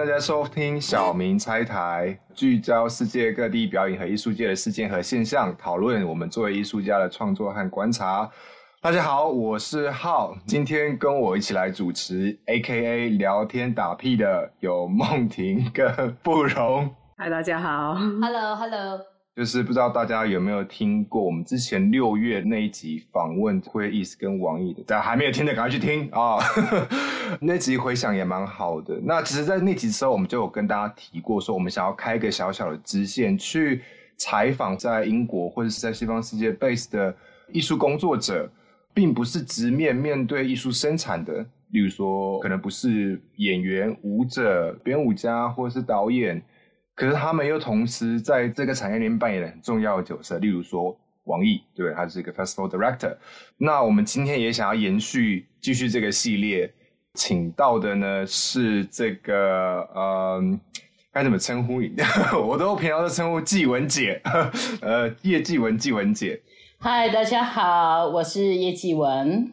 大家收听小明拆台，聚焦世界各地表演和艺术界的事件和现象，讨论我们作为艺术家的创作和观察。大家好，我是浩，今天跟我一起来主持 A.K.A 聊天打屁的有梦婷跟不容。嗨，大家好，Hello，Hello。就是不知道大家有没有听过我们之前六月那一集访问会议跟王毅的，大家还没有听的赶快去听啊！那集回响也蛮好的。那其实，在那集时候，我们就有跟大家提过，说我们想要开一个小小的支线，去采访在英国或者是在西方世界 base 的艺术工作者，并不是直面面对艺术生产的，例如说，可能不是演员、舞者、编舞家或者是导演。可是他们又同时在这个产业链扮演了很重要的角色，例如说王毅，对不对？他是一个 festival director。那我们今天也想要延续继续这个系列，请到的呢是这个呃，该怎么称呼你？我都平常都称呼纪文姐，呃，叶纪文，纪文姐。嗨，大家好，我是叶纪文。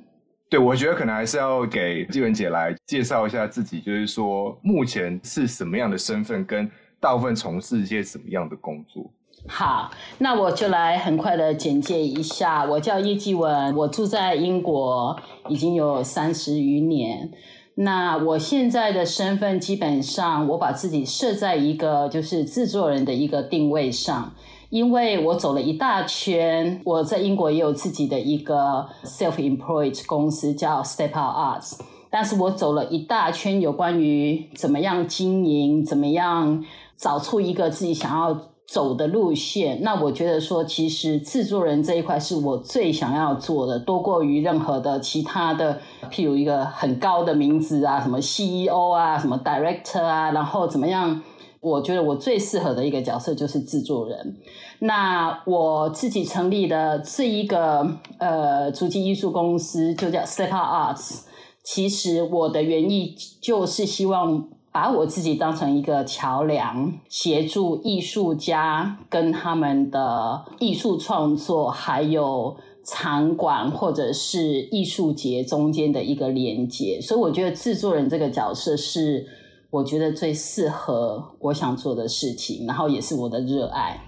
对，我觉得可能还是要给纪文姐来介绍一下自己，就是说目前是什么样的身份跟。大部分从事一些什么样的工作？好，那我就来很快的简介一下。我叫叶继文，我住在英国已经有三十余年。那我现在的身份基本上，我把自己设在一个就是制作人的一个定位上，因为我走了一大圈。我在英国也有自己的一个 self-employed 公司，叫 Step Out Arts。但是我走了一大圈，有关于怎么样经营，怎么样。找出一个自己想要走的路线，那我觉得说，其实制作人这一块是我最想要做的，多过于任何的其他的，譬如一个很高的名字啊，什么 CEO 啊，什么 Director 啊，然后怎么样？我觉得我最适合的一个角色就是制作人。那我自己成立的这一个呃足迹艺术公司就叫 Step Arts，其实我的原意就是希望。把我自己当成一个桥梁，协助艺术家跟他们的艺术创作，还有场馆或者是艺术节中间的一个连接。所以我觉得制作人这个角色是我觉得最适合我想做的事情，然后也是我的热爱。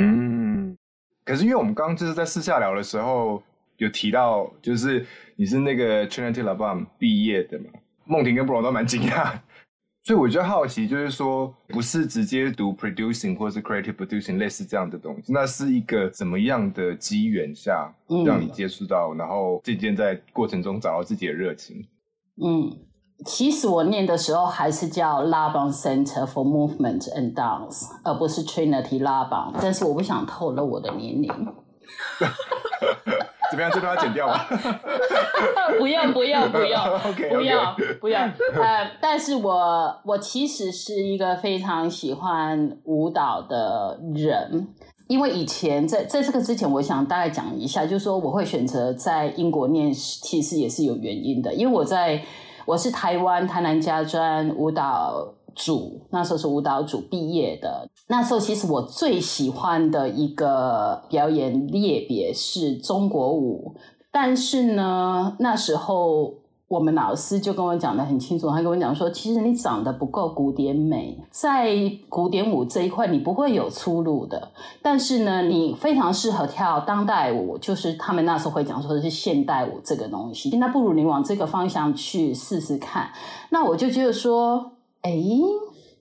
嗯，可是因为我们刚刚就是在私下聊的时候有提到，就是你是那个 Trinity Laban 毕业的嘛？梦婷跟布隆都蛮惊讶。所以我就好奇，就是说，不是直接读 producing 或是 creative producing 类似这样的东西，那是一个怎么样的机缘下让你接触到，然后渐渐在过程中找到自己的热情？嗯，其实我念的时候还是叫 Laban Center for Movement and Dance，而不是 Trinity Laban，但是我不想透露我的年龄。怎么样？这都要剪掉吗？不用不用不要，不用 不用。呃，但是我我其实是一个非常喜欢舞蹈的人，因为以前在在这个之前，我想大概讲一下，就是说我会选择在英国念，其实也是有原因的，因为我在我是台湾台南家专舞蹈。组那时候是舞蹈组毕业的，那时候其实我最喜欢的一个表演列别是中国舞，但是呢，那时候我们老师就跟我讲的很清楚，他跟我讲说，其实你长得不够古典美，在古典舞这一块你不会有出路的，但是呢，你非常适合跳当代舞，就是他们那时候会讲说的是现代舞这个东西，那不如你往这个方向去试试看。那我就觉得说。哎，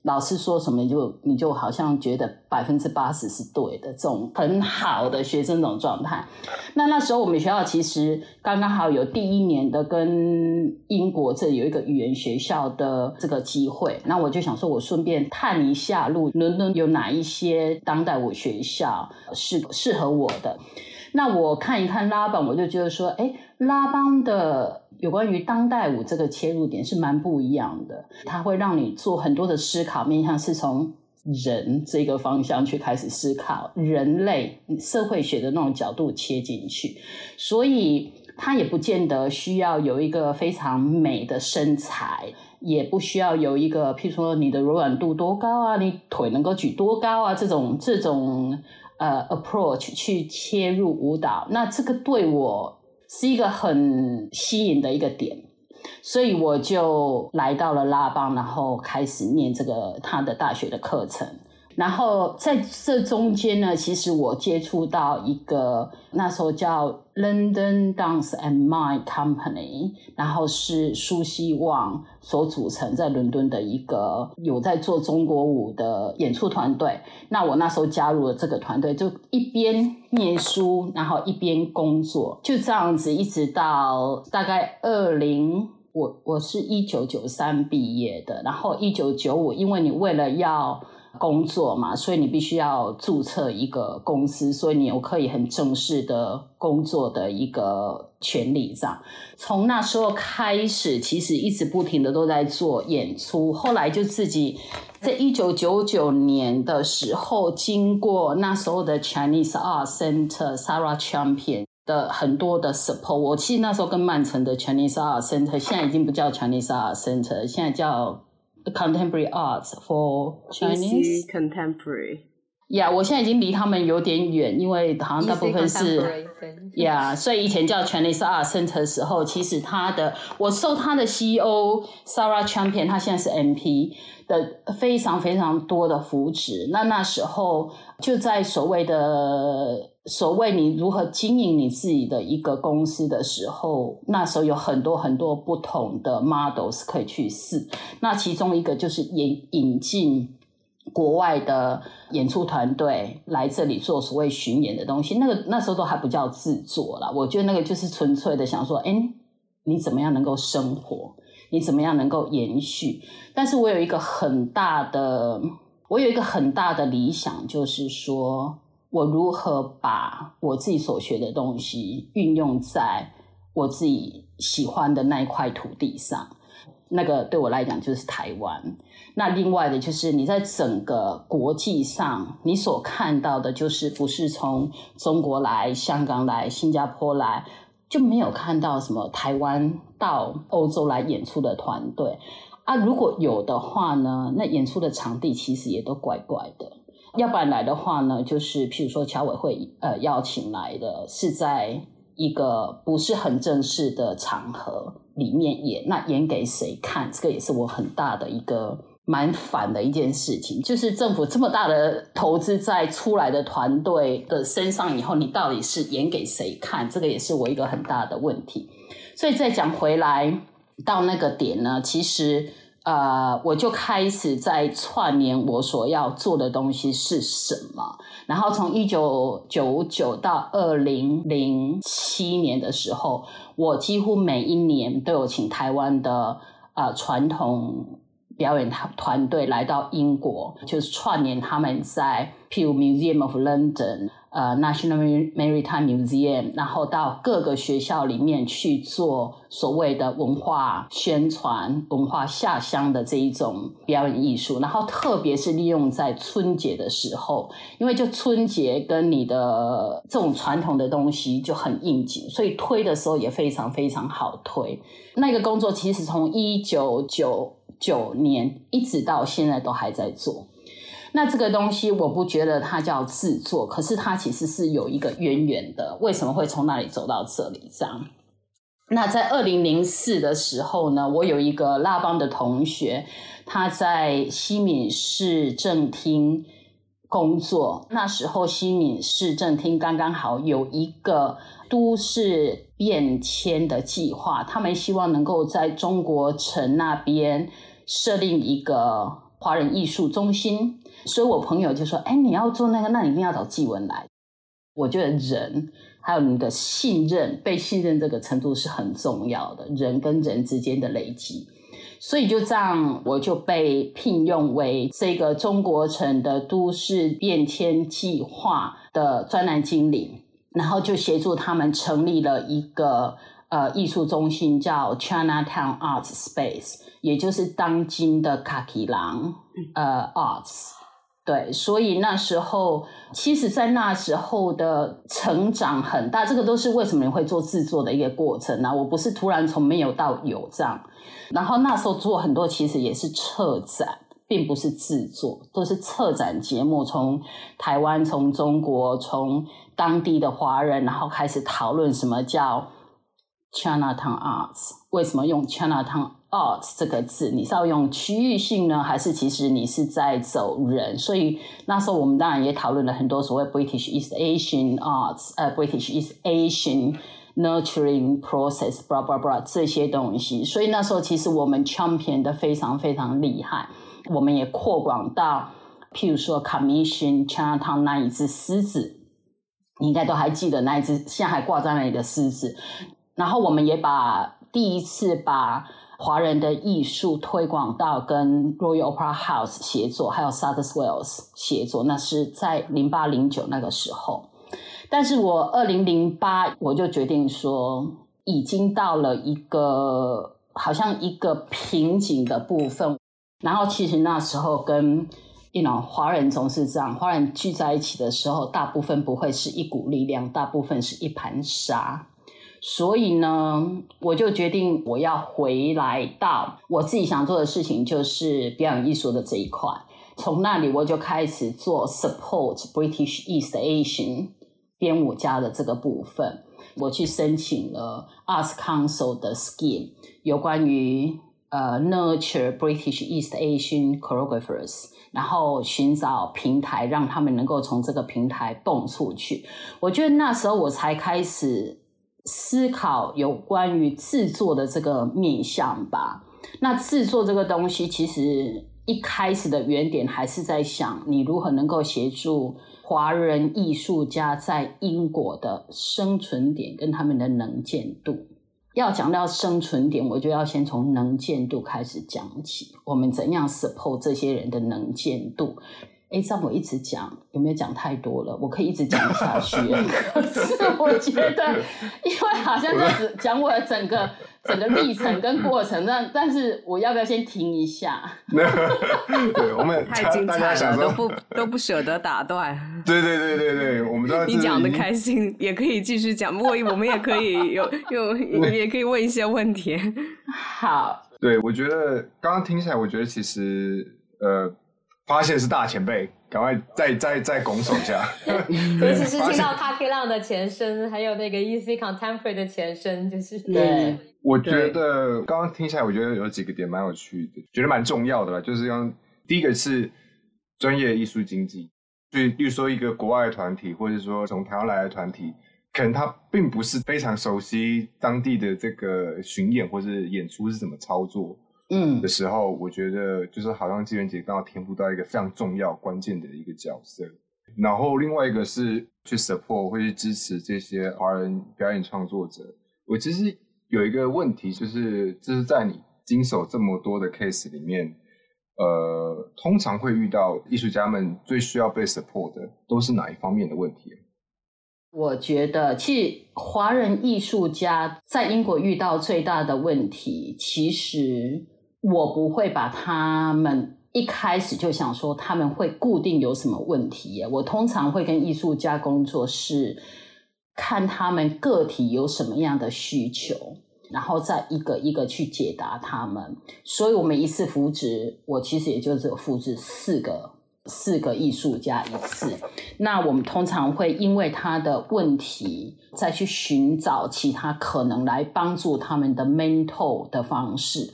老师说什么你就你就好像觉得百分之八十是对的，这种很好的学生这种状态。那那时候我们学校其实刚刚好有第一年的跟英国这有一个语言学校的这个机会，那我就想说，我顺便探一下路，伦敦有哪一些当代舞学校是适合我的。那我看一看拉邦，我就觉得说，哎，拉邦的有关于当代舞这个切入点是蛮不一样的，它会让你做很多的思考，面向是从人这个方向去开始思考，人类社会学的那种角度切进去，所以它也不见得需要有一个非常美的身材，也不需要有一个，譬如说你的柔软度多高啊，你腿能够举多高啊，这种这种。呃，approach 去切入舞蹈，那这个对我是一个很吸引的一个点。所以我就来到了拉邦，然后开始念这个他的大学的课程。然后在这中间呢，其实我接触到一个那时候叫 London Dance and Mind Company，然后是苏希望所组成在伦敦的一个有在做中国舞的演出团队。那我那时候加入了这个团队，就一边念书，然后一边工作，就这样子一直到大概二零，我我是一九九三毕业的，然后一九九五，因为你为了要工作嘛，所以你必须要注册一个公司，所以你有可以很正式的工作的一个权利。这样，从那时候开始，其实一直不停的都在做演出。后来就自己在一九九九年的时候，经过那时候的 Chinese Art Center Sarah Champion 的很多的 support。我其实那时候跟曼城的 Chinese Art Center 现在已经不叫 Chinese Art Center，现在叫。Contemporary arts for Chinese contemporary。呀，我现在已经离他们有点远，因为好像大部分是呀，所以以前叫 Chinese Art Center 的时候，其实他的我受他的 CEO Sarah Champion，他现在是 MP 的非常非常多的扶持。那那时候就在所谓的。所谓你如何经营你自己的一个公司的时候，那时候有很多很多不同的 models 可以去试。那其中一个就是引引进国外的演出团队来这里做所谓巡演的东西。那个那时候都还不叫制作了，我觉得那个就是纯粹的想说，哎，你怎么样能够生活？你怎么样能够延续？但是我有一个很大的，我有一个很大的理想，就是说。我如何把我自己所学的东西运用在我自己喜欢的那一块土地上？那个对我来讲就是台湾。那另外的就是你在整个国际上，你所看到的就是不是从中国来、香港来、新加坡来，就没有看到什么台湾到欧洲来演出的团队啊。如果有的话呢，那演出的场地其实也都怪怪的。要不然来的话呢，就是譬如说侨委会呃邀请来的，是在一个不是很正式的场合里面演，那演给谁看？这个也是我很大的一个蛮反的一件事情。就是政府这么大的投资在出来的团队的身上以后，你到底是演给谁看？这个也是我一个很大的问题。所以再讲回来到那个点呢，其实。呃，我就开始在串联我所要做的东西是什么。然后从一九九九到二零零七年的时候，我几乎每一年都有请台湾的呃传统表演团团队来到英国，就是串联他们在譬如 Museum of London。呃，National Maritime Museum，然后到各个学校里面去做所谓的文化宣传、文化下乡的这一种表演艺术，然后特别是利用在春节的时候，因为就春节跟你的这种传统的东西就很应景，所以推的时候也非常非常好推。那个工作其实从一九九九年一直到现在都还在做。那这个东西我不觉得它叫制作，可是它其实是有一个渊源的。为什么会从那里走到这里？这样。那在二零零四的时候呢，我有一个拉邦的同学，他在西敏市政厅工作。那时候西敏市政厅刚刚好有一个都市变迁的计划，他们希望能够在中国城那边设立一个华人艺术中心。所以我朋友就说：“哎，你要做那个，那你一定要找纪文来。”我觉得人还有你的信任、被信任这个程度是很重要的，人跟人之间的累积。所以就这样，我就被聘用为这个中国城的都市变迁计划的专栏经理，然后就协助他们成立了一个呃艺术中心，叫 Chinatown Arts Space，也就是当今的卡奇廊呃 Arts。对，所以那时候，其实，在那时候的成长很大，这个都是为什么你会做制作的一个过程呢？我不是突然从没有到有这样，然后那时候做很多，其实也是策展，并不是制作，都是策展节目，从台湾、从中国、从当地的华人，然后开始讨论什么叫 Chinatown Arts。为什么用 Chinatown Arts 这个字？你是要用区域性呢，还是其实你是在走人？所以那时候我们当然也讨论了很多所谓 British East Asian Arts，呃，British East Asian Nurturing Process，blah blah blah 这些东西。所以那时候其实我们 champion 的非常非常厉害，我们也扩广到，譬如说 Commission Chinatown 那一只狮子，你应该都还记得那一只，现在还挂在那里的狮子。然后我们也把第一次把华人的艺术推广到跟 Royal Opera House 协作，还有 South Wales 协作，那是在零八零九那个时候。但是我二零零八我就决定说，已经到了一个好像一个瓶颈的部分。然后其实那时候跟 you know 华人总是这样，华人聚在一起的时候，大部分不会是一股力量，大部分是一盘沙。所以呢，我就决定我要回来到我自己想做的事情，就是表演艺术的这一块。从那里我就开始做 support British East Asian 编舞家的这个部分。我去申请了 Arts Council 的 scheme，有关于呃 nurture British East Asian choreographers，然后寻找平台，让他们能够从这个平台蹦出去。我觉得那时候我才开始。思考有关于制作的这个面向吧。那制作这个东西，其实一开始的原点还是在想，你如何能够协助华人艺术家在英国的生存点跟他们的能见度。要讲到生存点，我就要先从能见度开始讲起。我们怎样 support 这些人的能见度？哎，这样我一直讲，有没有讲太多了？我可以一直讲下去。可是我觉得，因为好像在讲我的整个整个历程跟过程，但但是我要不要先停一下？对，我们太精彩了，都不都不舍得打断。对对对对对，我们都你讲的开心，也可以继续讲。不过我们也可以有有也可以问一些问题。好，对我觉得刚刚听起来，我觉得其实呃。发现是大前辈，赶快再再再拱手一下。尤其是听到 k i Lang 的前身，还有那个 Easy Contemporary 的前身，就是对。我觉得刚刚听起来，我觉得有几个点蛮有趣的，觉得蛮重要的吧。就是刚第一个是专业艺术经济，就例如说一个国外的团体，或者说从台湾来的团体，可能他并不是非常熟悉当地的这个巡演或是演出是怎么操作。嗯的时候，我觉得就是好像纪元姐刚好填补到一个非常重要、关键的一个角色。然后另外一个是去 support 会去支持这些华人表演创作者。我其实有一个问题，就是就是在你经手这么多的 case 里面，呃，通常会遇到艺术家们最需要被 support 的都是哪一方面的问题？我觉得，其实华人艺术家在英国遇到最大的问题，其实。我不会把他们一开始就想说他们会固定有什么问题。我通常会跟艺术家工作是看他们个体有什么样的需求，然后再一个一个去解答他们。所以我们一次扶植，我其实也就只有扶植四个四个艺术家一次。那我们通常会因为他的问题，再去寻找其他可能来帮助他们的 mental 的方式。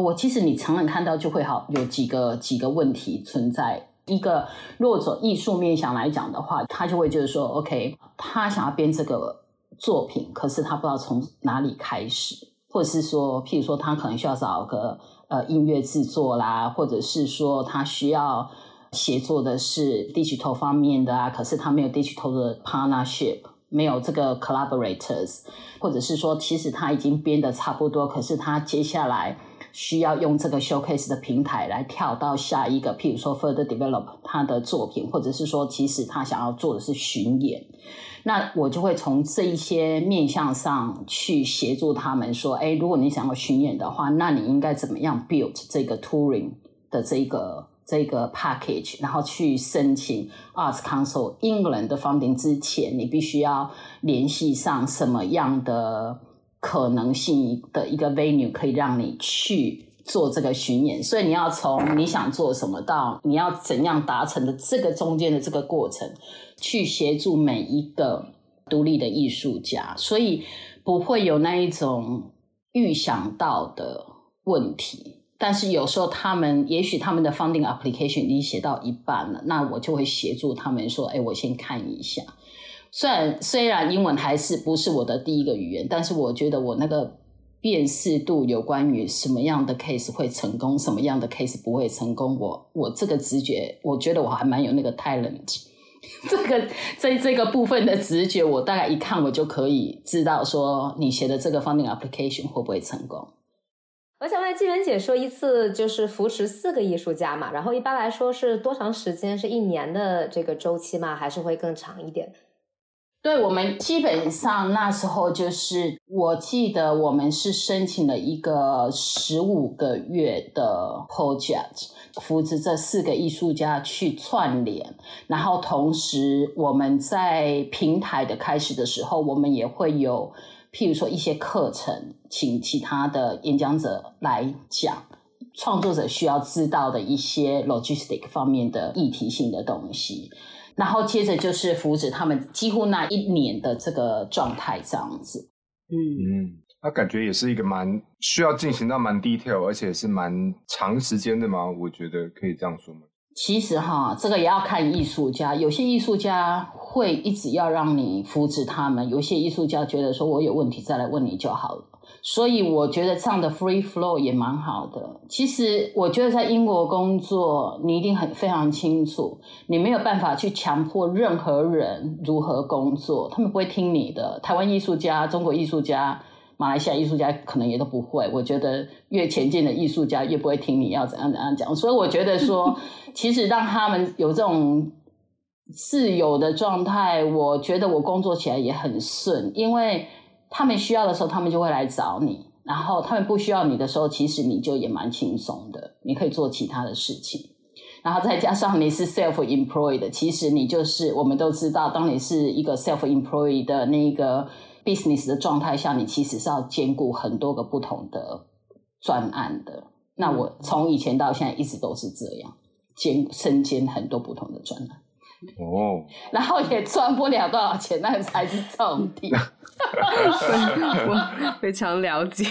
我其实你常常看到就会好有几个几个问题存在。一个若走艺术面向来讲的话，他就会就是说，OK，他想要编这个作品，可是他不知道从哪里开始，或者是说，譬如说他可能需要找个呃音乐制作啦，或者是说他需要协作的是 digital 方面的啊，可是他没有 digital 的 partnership，没有这个 collaborators，或者是说其实他已经编的差不多，可是他接下来。需要用这个 showcase 的平台来跳到下一个，譬如说 further develop 他的作品，或者是说，其实他想要做的是巡演，那我就会从这一些面向上去协助他们说，哎，如果你想要巡演的话，那你应该怎么样 build 这个 touring 的这个这个 package，然后去申请 Arts Council England 的 funding 之前，你必须要联系上什么样的？可能性的一个 venue 可以让你去做这个巡演，所以你要从你想做什么到你要怎样达成的这个中间的这个过程，去协助每一个独立的艺术家。所以不会有那一种预想到的问题。但是有时候他们也许他们的 funding application 已经写到一半了，那我就会协助他们说：“哎，我先看一下。”虽然虽然英文还是不是我的第一个语言，但是我觉得我那个辨识度有关于什么样的 case 会成功，什么样的 case 不会成功，我我这个直觉，我觉得我还蛮有那个 talent。这个这这个部分的直觉，我大概一看我就可以知道说你写的这个 funding application 会不会成功。我想问纪文姐说，一次就是扶持四个艺术家嘛？然后一般来说是多长时间？是一年的这个周期吗？还是会更长一点？对我们基本上那时候就是，我记得我们是申请了一个十五个月的 project，扶持这四个艺术家去串联，然后同时我们在平台的开始的时候，我们也会有，譬如说一些课程，请其他的演讲者来讲，创作者需要知道的一些 logistic 方面的议题性的东西。然后接着就是扶持他们几乎那一年的这个状态这样子，嗯嗯，那感觉也是一个蛮需要进行到蛮 detail，而且是蛮长时间的吗？我觉得可以这样说吗？其实哈，这个也要看艺术家，有些艺术家会一直要让你扶持他们，有些艺术家觉得说我有问题再来问你就好了。所以我觉得唱的 free flow 也蛮好的。其实我觉得在英国工作，你一定很非常清楚，你没有办法去强迫任何人如何工作，他们不会听你的。台湾艺术家、中国艺术家、马来西亚艺术家可能也都不会。我觉得越前进的艺术家越不会听你要怎样怎样讲。所以我觉得说，其实让他们有这种自由的状态，我觉得我工作起来也很顺，因为。他们需要的时候，他们就会来找你；然后他们不需要你的时候，其实你就也蛮轻松的，你可以做其他的事情。然后再加上你是 self-employed，其实你就是我们都知道，当你是一个 self-employed 的那个 business 的状态下，你其实是要兼顾很多个不同的专案的。那我从以前到现在一直都是这样，兼身兼很多不同的专案。哦，然后也赚不了多少钱，那才是重点。我非常了解，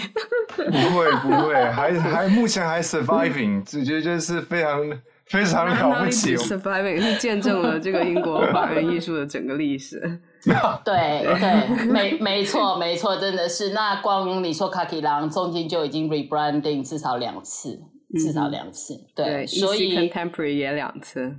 不会不会，还还目前还 surviving，直觉就是非常非常了不起。surviving 是见证了这个英国华人艺术的整个历史。对对，没没错没错，真的是。那光你说卡奇郎中间就已经 rebranding 至少两次，至少两次。对，所以 contemporary 也两次。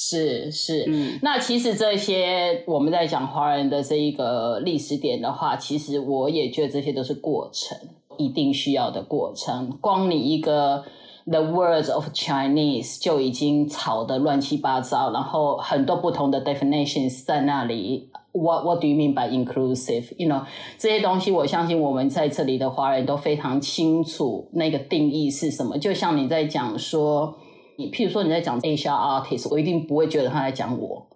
是是，那其实这些我们在讲华人的这一个历史点的话，其实我也觉得这些都是过程，一定需要的过程。光你一个 The words of Chinese 就已经吵得乱七八糟，然后很多不同的 definitions 在那里。What What do you mean by inclusive? You know 这些东西，我相信我们在这里的华人都非常清楚那个定义是什么。就像你在讲说。你譬如说你在讲 Asia artist，我一定不会觉得他在讲我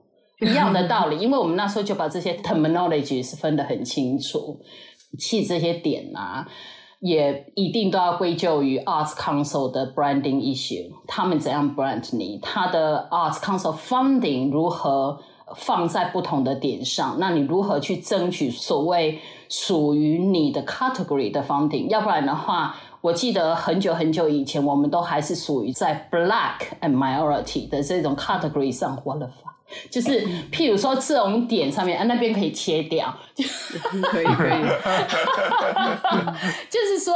一样的道理，因为我们那时候就把这些 terminology 是分得很清楚，其实这些点啊，也一定都要归咎于 Arts Council 的 branding issue，他们怎样 brand 你，他的 Arts Council funding 如何放在不同的点上，那你如何去争取所谓属于你的 category 的 funding，要不然的话。我记得很久很久以前，我们都还是属于在 black and minority 的这种 category 上活了法，就是譬如说这种点上面，啊那边可以切掉，可以可以，就是说，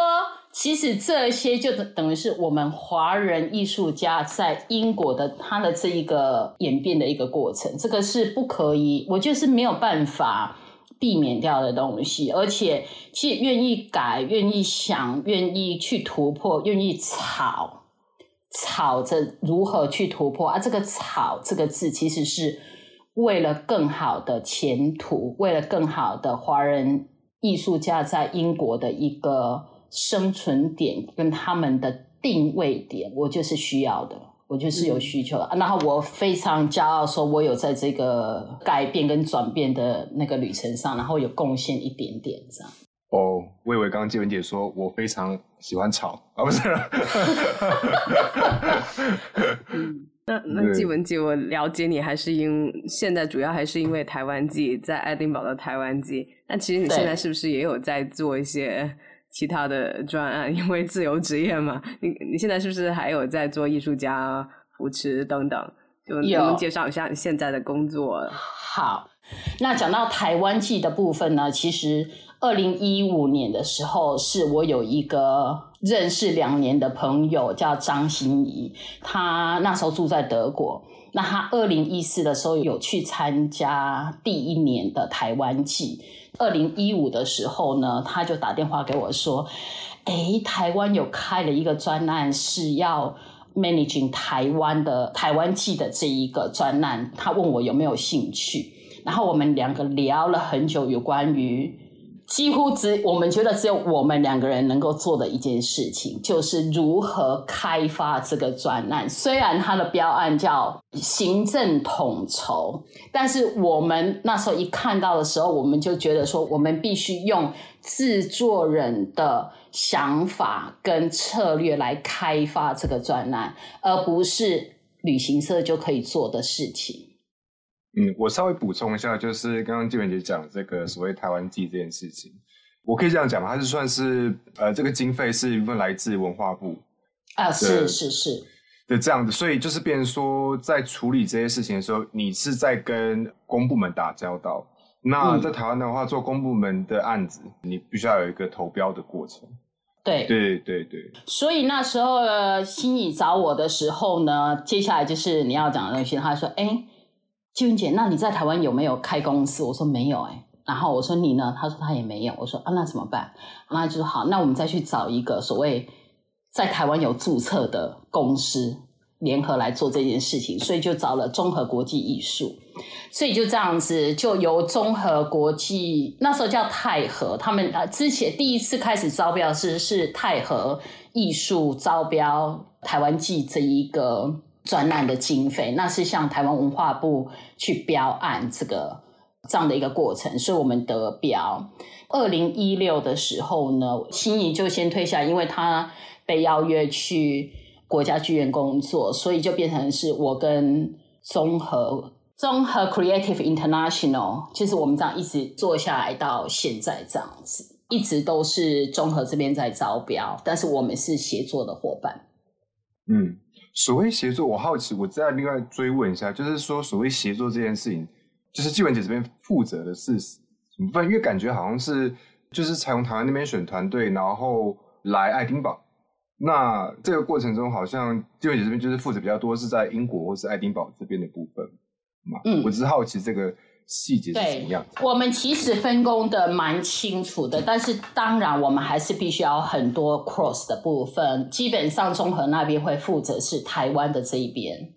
其实这些就等于是我们华人艺术家在英国的他的这一个演变的一个过程，这个是不可以，我就是没有办法。避免掉的东西，而且去愿意改、愿意想、愿意去突破、愿意吵，吵着如何去突破啊？这个“吵”这个字，其实是为了更好的前途，为了更好的华人艺术家在英国的一个生存点跟他们的定位点，我就是需要的。我就是有需求的，然后我非常骄傲，说我有在这个改变跟转变的那个旅程上，然后有贡献一点点这样。哦，我以为刚刚纪文姐说我非常喜欢吵啊，不是？那那季文姐，我了解你还是因现在主要还是因为台湾季在爱丁堡的台湾季。那其实你现在是不是也有在做一些其他的专案？因为自由职业嘛，你你现在是不是还有在做艺术家扶持等等？就能介绍一下你现在的工作？好，那讲到台湾记的部分呢，其实二零一五年的时候，是我有一个。认识两年的朋友叫张欣怡，他那时候住在德国。那他二零一四的时候有去参加第一年的台湾季。二零一五的时候呢，他就打电话给我说：“哎，台湾有开了一个专案，是要 managing 台湾的台湾季的这一个专案。”他问我有没有兴趣，然后我们两个聊了很久，有关于。几乎只我们觉得只有我们两个人能够做的一件事情，就是如何开发这个专案。虽然它的标案叫行政统筹，但是我们那时候一看到的时候，我们就觉得说，我们必须用制作人的想法跟策略来开发这个专案，而不是旅行社就可以做的事情。嗯，我稍微补充一下，就是刚刚纪文杰讲这个所谓台湾季这件事情，我可以这样讲吗？它是算是呃，这个经费是一部分来自文化部啊，是是是的这样子，所以就是变成说，在处理这些事情的时候，你是在跟公部门打交道。那在台湾的话，做公部门的案子，你必须要有一个投标的过程。对对对对。所以那时候心怡找我的时候呢，接下来就是你要讲的东西，他说：“哎。”金文姐，那你在台湾有没有开公司？我说没有哎。然后我说你呢？他说他也没有。我说啊，那怎么办？那就好，那我们再去找一个所谓在台湾有注册的公司，联合来做这件事情。所以就找了综合国际艺术。所以就这样子，就由综合国际那时候叫泰和，他们呃之前第一次开始招标是是泰和艺术招标台湾记这一个。专案的经费，那是向台湾文化部去标案这个这样的一个过程，所以我们得标。二零一六的时候呢，心仪就先退下，因为他被邀约去国家剧院工作，所以就变成是我跟综合综合 Creative International，就是我们这样一直做下来到现在这样子，一直都是综合这边在招标，但是我们是协作的伙伴。嗯。所谓协作，我好奇，我再另外追问一下，就是说，所谓协作这件事情，就是纪文姐这边负责的是什么部分？因为感觉好像是，就是采用台湾那边选团队，然后来爱丁堡。那这个过程中，好像纪文姐这边就是负责比较多，是在英国或是爱丁堡这边的部分嘛？嗯，我只是好奇这个。细节是怎么样？我们其实分工的蛮清楚的，但是当然我们还是必须要很多 cross 的部分。基本上综合那边会负责是台湾的这一边。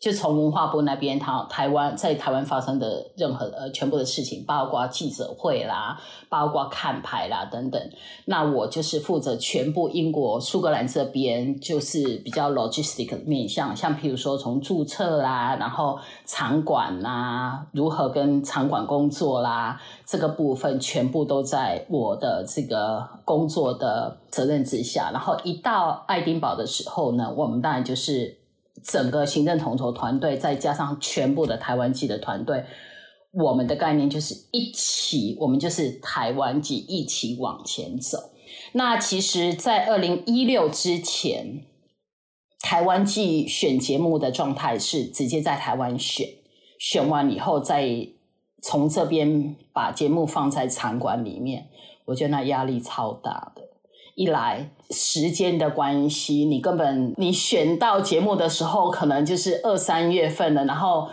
就从文化部那边，他台湾在台湾发生的任何呃全部的事情，包括记者会啦，包括看牌啦等等，那我就是负责全部英国苏格兰这边，就是比较 logistic 面向，像譬如说从注册啦，然后场馆啦，如何跟场馆工作啦，这个部分全部都在我的这个工作的责任之下。然后一到爱丁堡的时候呢，我们当然就是。整个行政统筹团队，再加上全部的台湾籍的团队，我们的概念就是一起，我们就是台湾籍一起往前走。那其实，在二零一六之前，台湾季选节目的状态是直接在台湾选，选完以后再从这边把节目放在场馆里面，我觉得那压力超大的。一来时间的关系，你根本你选到节目的时候，可能就是二三月份了，然后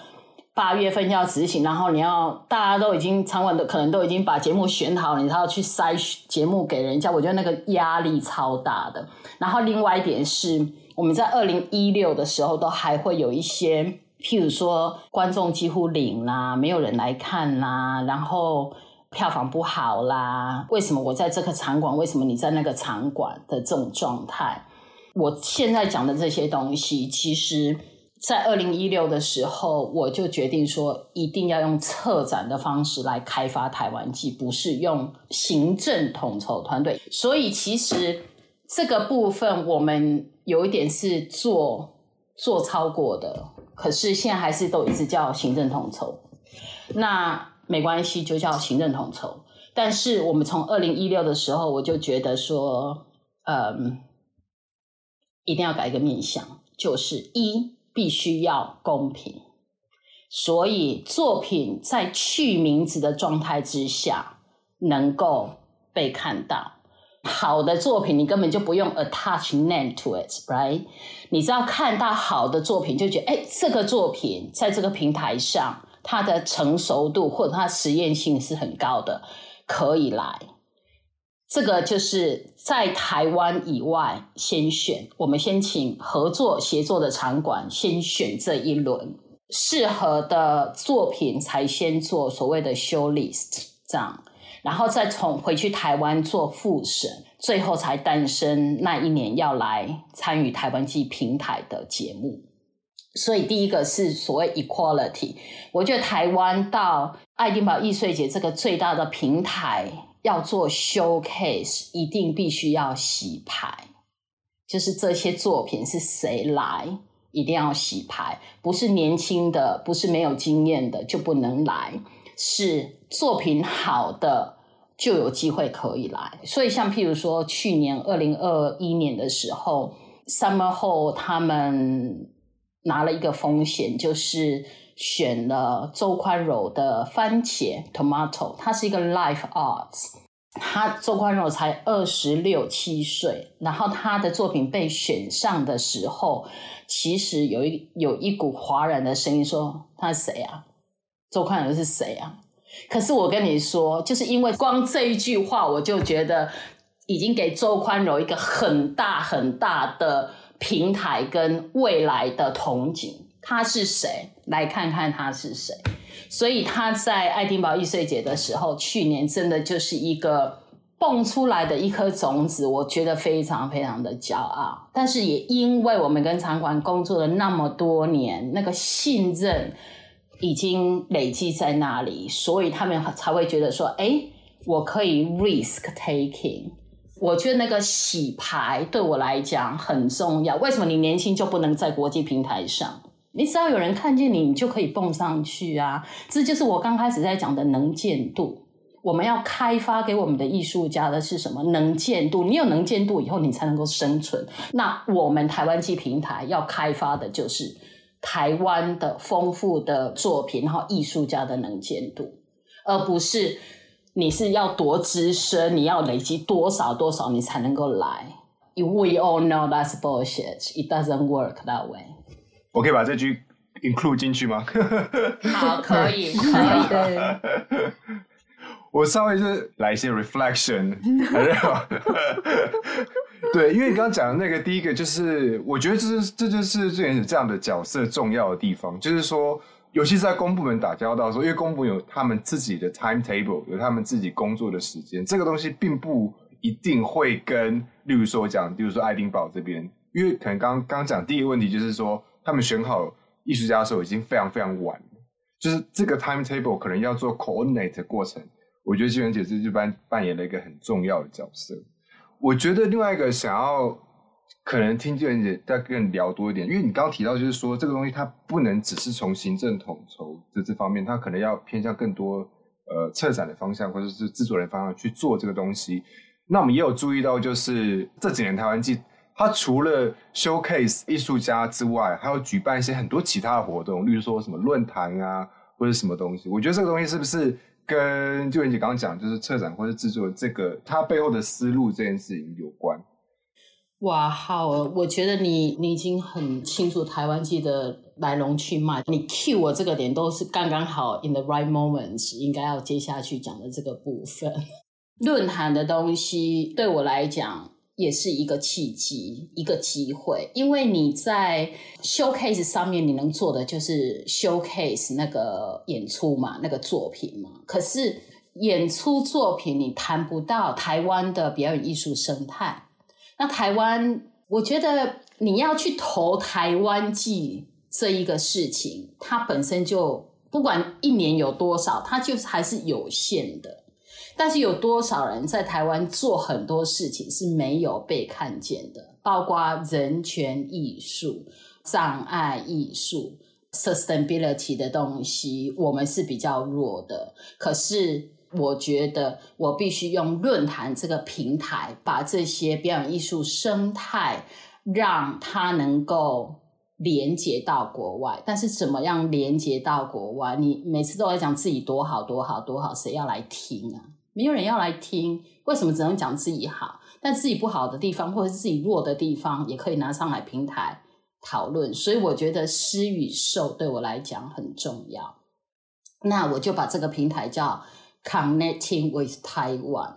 八月份要执行，然后你要大家都已经场馆都可能都已经把节目选好了，你要去筛节目给人家，我觉得那个压力超大的。然后另外一点是，我们在二零一六的时候都还会有一些，譬如说观众几乎零啦，没有人来看啦，然后。票房不好啦？为什么我在这个场馆？为什么你在那个场馆的这种状态？我现在讲的这些东西，其实，在二零一六的时候，我就决定说，一定要用策展的方式来开发台湾记，不是用行政统筹团队。所以，其实这个部分我们有一点是做做超过的，可是现在还是都一直叫行政统筹。那没关系，就叫行政统筹。但是我们从二零一六的时候，我就觉得说，嗯，一定要改一个面向，就是一必须要公平。所以作品在去名字的状态之下，能够被看到。好的作品，你根本就不用 attach name to it，right？你只要看到好的作品，就觉得哎，这个作品在这个平台上，它的成熟度或者它实验性是很高的。可以来，这个就是在台湾以外先选，我们先请合作协作的场馆先选这一轮适合的作品，才先做所谓的 show list，这样，然后再从回去台湾做复审，最后才诞生那一年要来参与台湾季平台的节目。所以第一个是所谓 equality，我觉得台湾到爱丁堡易碎节这个最大的平台要做 showcase，一定必须要洗牌，就是这些作品是谁来，一定要洗牌，不是年轻的，不是没有经验的就不能来，是作品好的就有机会可以来。所以像譬如说去年二零二一年的时候，Summer 后他们。拿了一个风险，就是选了周宽柔的番茄 （tomato），它是一个 life arts。他周宽柔才二十六七岁，然后他的作品被选上的时候，其实有一有一股哗然的声音说：“他是谁啊？周宽柔是谁啊？”可是我跟你说，就是因为光这一句话，我就觉得已经给周宽柔一个很大很大的。平台跟未来的憧憬，他是谁？来看看他是谁。所以他在爱丁堡易碎节的时候，去年真的就是一个蹦出来的一颗种子，我觉得非常非常的骄傲。但是也因为我们跟场馆工作了那么多年，那个信任已经累积在那里，所以他们才会觉得说：哎，我可以 risk taking。我觉得那个洗牌对我来讲很重要。为什么你年轻就不能在国际平台上？你只要有人看见你，你就可以蹦上去啊！这就是我刚开始在讲的能见度。我们要开发给我们的艺术家的是什么？能见度。你有能见度以后，你才能够生存。那我们台湾季平台要开发的就是台湾的丰富的作品，然后艺术家的能见度，而不是。你是要多资深？你要累积多少多少，你才能够来？We all know that's bullshit. It doesn't work that way. 我可以把这句 include 进去吗？好，可以，可以。我稍微是来一些 reflection，对，因为你刚刚讲的那个第一个，就是我觉得这是这就是最原始这样的角色重要的地方，就是说。尤其是在公部门打交道的时候，因为公部门有他们自己的 timetable，有他们自己工作的时间，这个东西并不一定会跟，例如说讲，例如说爱丁堡这边，因为可能刚刚讲第一个问题就是说，他们选好艺术家的时候已经非常非常晚了，就是这个 timetable 可能要做 coordinate 过程，我觉得纪元姐这就扮扮演了一个很重要的角色。我觉得另外一个想要。可能听见人姐再更聊多一点，因为你刚刚提到就是说这个东西它不能只是从行政统筹的这方面，它可能要偏向更多呃策展的方向或者是制作人方向去做这个东西。那我们也有注意到，就是这几年台湾季它除了 showcase 艺术家之外，还有举办一些很多其他的活动，例如说什么论坛啊或者什么东西。我觉得这个东西是不是跟就人姐刚刚讲，就是策展或者制作这个它背后的思路这件事情有关？哇，好！我觉得你你已经很清楚台湾记的来龙去脉。你 cue 我这个点都是刚刚好，in the right moments，应该要接下去讲的这个部分。论坛的东西对我来讲也是一个契机，一个机会，因为你在 showcase 上面你能做的就是 showcase 那个演出嘛，那个作品嘛。可是演出作品你谈不到台湾的表演艺术生态。那台湾，我觉得你要去投台湾季这一个事情，它本身就不管一年有多少，它就是还是有限的。但是有多少人在台湾做很多事情是没有被看见的，包括人权艺术，障碍艺术 sustainability 的东西，我们是比较弱的。可是我觉得我必须用论坛这个平台，把这些表演艺术生态，让它能够。连接到国外，但是怎么样连接到国外？你每次都在讲自己多好多好多好，谁要来听啊？没有人要来听，为什么只能讲自己好？但自己不好的地方，或者是自己弱的地方，也可以拿上来平台讨论。所以我觉得施与受对我来讲很重要。那我就把这个平台叫 Connecting with Taiwan。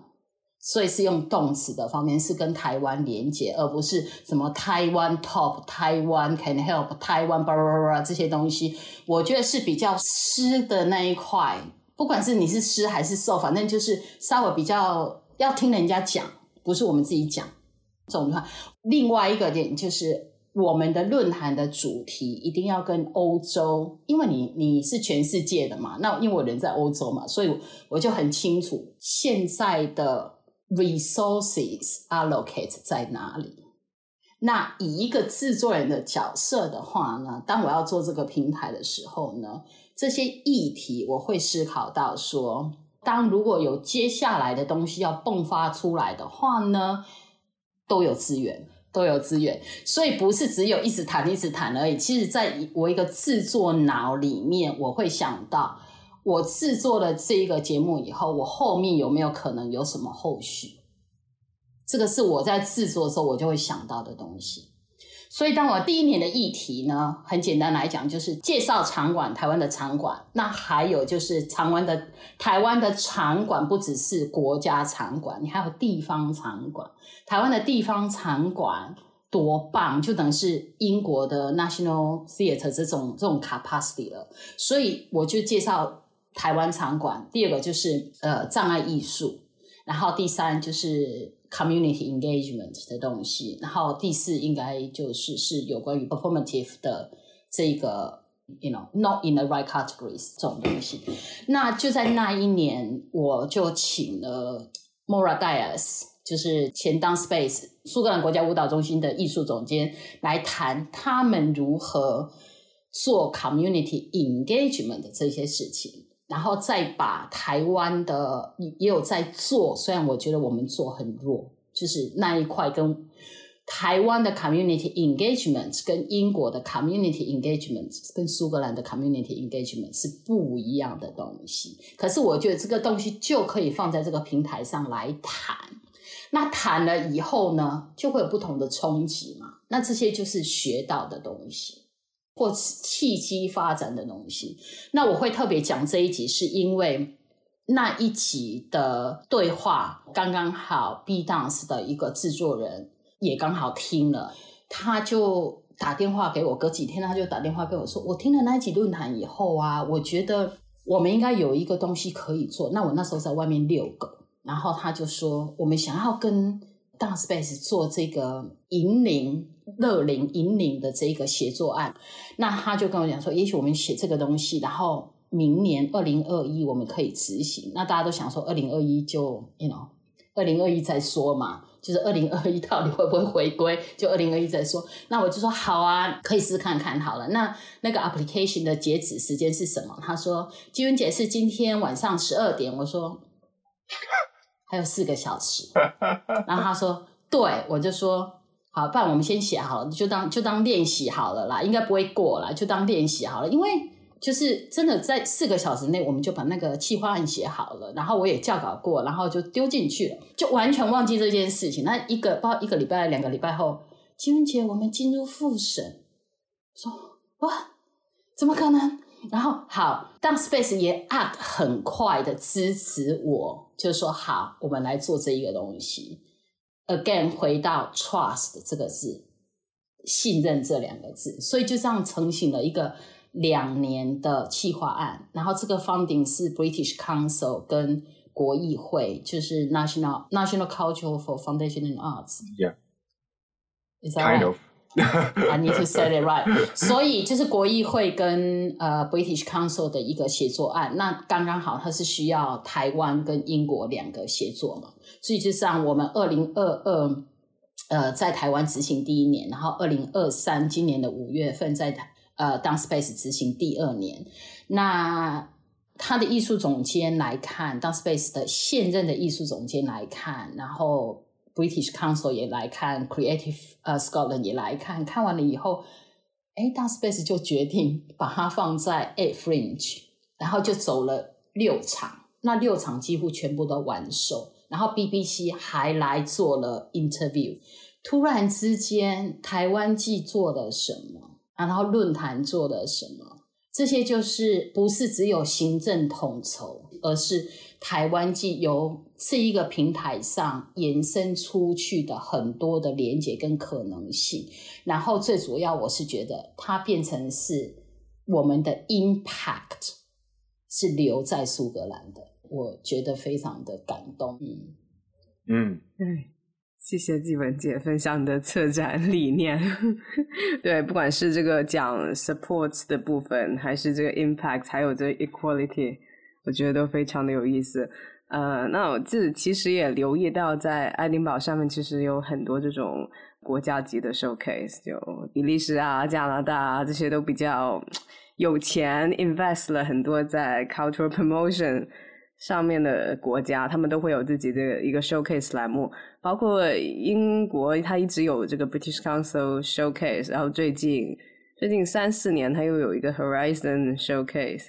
所以是用动词的方面，是跟台湾连接，而不是什么台湾 top、台湾 can help、台湾叭叭叭叭这些东西。我觉得是比较湿的那一块，不管是你是湿还是瘦，反正就是稍微比较要听人家讲，不是我们自己讲。这种的话，另外一个点就是我们的论坛的主题一定要跟欧洲，因为你你是全世界的嘛。那因为我人在欧洲嘛，所以我就很清楚现在的。Resources allocate 在哪里？那以一个制作人的角色的话呢，当我要做这个平台的时候呢，这些议题我会思考到说，当如果有接下来的东西要迸发出来的话呢，都有资源，都有资源，所以不是只有一直谈一直谈而已。其实，在我一个制作脑里面，我会想到。我制作了这一个节目以后，我后面有没有可能有什么后续？这个是我在制作的时候我就会想到的东西。所以，当我第一年的议题呢，很简单来讲，就是介绍场馆，台湾的场馆。那还有就是台湾的台湾的场馆，不只是国家场馆，你还有地方场馆。台湾的地方场馆多棒，就等于是英国的 National Theatre 这种这种 capacity 了。所以，我就介绍。台湾场馆，第二个就是呃障碍艺术，然后第三就是 community engagement 的东西，然后第四应该就是是有关于 performative 的这个 you know not in the right categories 这种东西。那就在那一年，我就请了 Mora Dias，就是前 Dance Space 苏格兰国家舞蹈中心的艺术总监来谈他们如何做 community engagement 的这些事情。然后再把台湾的也有在做，虽然我觉得我们做很弱，就是那一块跟台湾的 community engagement 跟英国的 community engagement 跟苏格兰的 community engagement 是不一样的东西。可是我觉得这个东西就可以放在这个平台上来谈。那谈了以后呢，就会有不同的冲击嘛。那这些就是学到的东西。或契机发展的东西，那我会特别讲这一集，是因为那一集的对话刚刚好，B Dance 的一个制作人也刚好听了，他就打电话给我，隔几天他就打电话给我说，我听了那一集论坛以后啊，我觉得我们应该有一个东西可以做。那我那时候在外面遛狗，然后他就说，我们想要跟 Dance Space 做这个引领。乐龄引领的这个写作案，那他就跟我讲说，也许我们写这个东西，然后明年二零二一我们可以执行。那大家都想说，二零二一就，you know，二零二一再说嘛，就是二零二一 到底会不会回归，就二零二一再说。那我就说好啊，可以试看看好了。那那个 application 的截止时间是什么？他说，金文姐是今天晚上十二点。我说还有四个小时。然后他说，对，我就说。好，不然我们先写好了，就当就当练习好了啦，应该不会过了，就当练习好了。因为就是真的在四个小时内，我们就把那个企划案写好了，然后我也校稿过，然后就丢进去了，就完全忘记这件事情。那一个不知道一个礼拜、两个礼拜后，金文杰我们进入复审，说哇，怎么可能？然后好，当 Space 也 up 很快的支持我，就是说好，我们来做这一个东西。Again，回到 trust 这个字，信任这两个字，所以就这样成型了一个两年的企划案。然后这个 funding 是 British Council 跟国议会，就是 National National Cultural for Foundation and Arts。Yeah，kind of。I need to say it right。所以就是国议会跟呃 British Council 的一个协作案，那刚刚好它是需要台湾跟英国两个协作嘛，所以就像我们二零二二呃在台湾执行第一年，然后二零二三今年的五月份在台呃 Downspace 执行第二年。那他的艺术总监来看，Downspace 的现任的艺术总监来看，然后 British Council 也来看，Creative 呃 Scotland 也来看，看完了以后，哎，Downspace 就决定把它放在 A Fringe，然后就走了六场，那六场几乎全部都完售，然后 BBC 还来做了 interview，突然之间台湾既做了什么，然后论坛做了什么。这些就是不是只有行政统筹，而是台湾既由这一个平台上延伸出去的很多的连接跟可能性。然后最主要，我是觉得它变成是我们的 impact 是留在苏格兰的，我觉得非常的感动。嗯嗯嗯。谢谢纪文姐分享的策展理念。对，不管是这个讲 support 的部分，还是这个 impact，还有这 equality，我觉得都非常的有意思。呃，那我自己其实也留意到，在爱丁堡上面其实有很多这种国家级的 showcase，就比利时啊、加拿大啊这些都比较有钱，invest 了很多在 cultural promotion。上面的国家，他们都会有自己的一个 showcase 栏目，包括英国，它一直有这个 British Council showcase，然后最近最近三四年，它又有一个 Horizon showcase，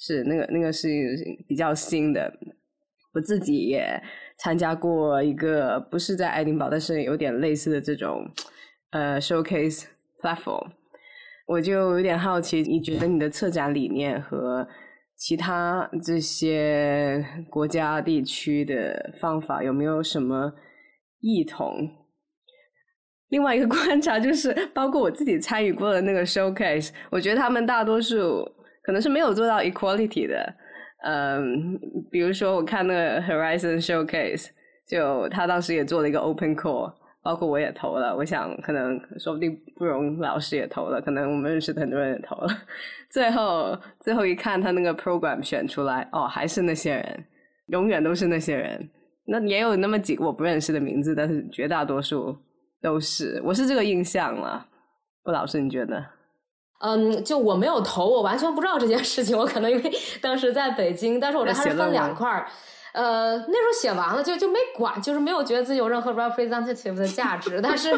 是那个那个是比较新的。我自己也参加过一个，不是在爱丁堡，但是有点类似的这种呃 showcase platform，我就有点好奇，你觉得你的策展理念和其他这些国家地区的方法有没有什么异同？另外一个观察就是，包括我自己参与过的那个 showcase，我觉得他们大多数可能是没有做到 equality 的。嗯，比如说我看那个 Horizon showcase，就他当时也做了一个 open call。包括我也投了，我想可能说不定不容老师也投了，可能我们认识的很多人也投了。最后最后一看，他那个 program 选出来，哦，还是那些人，永远都是那些人。那也有那么几个我不认识的名字，但是绝大多数都是，我是这个印象了。不老师，你觉得？嗯，就我没有投，我完全不知道这件事情。我可能因为当时在北京，但是我这还是分两块儿。呃，那时候写完了就就没管，就是没有觉得自己有任何 representative 的价值，但是，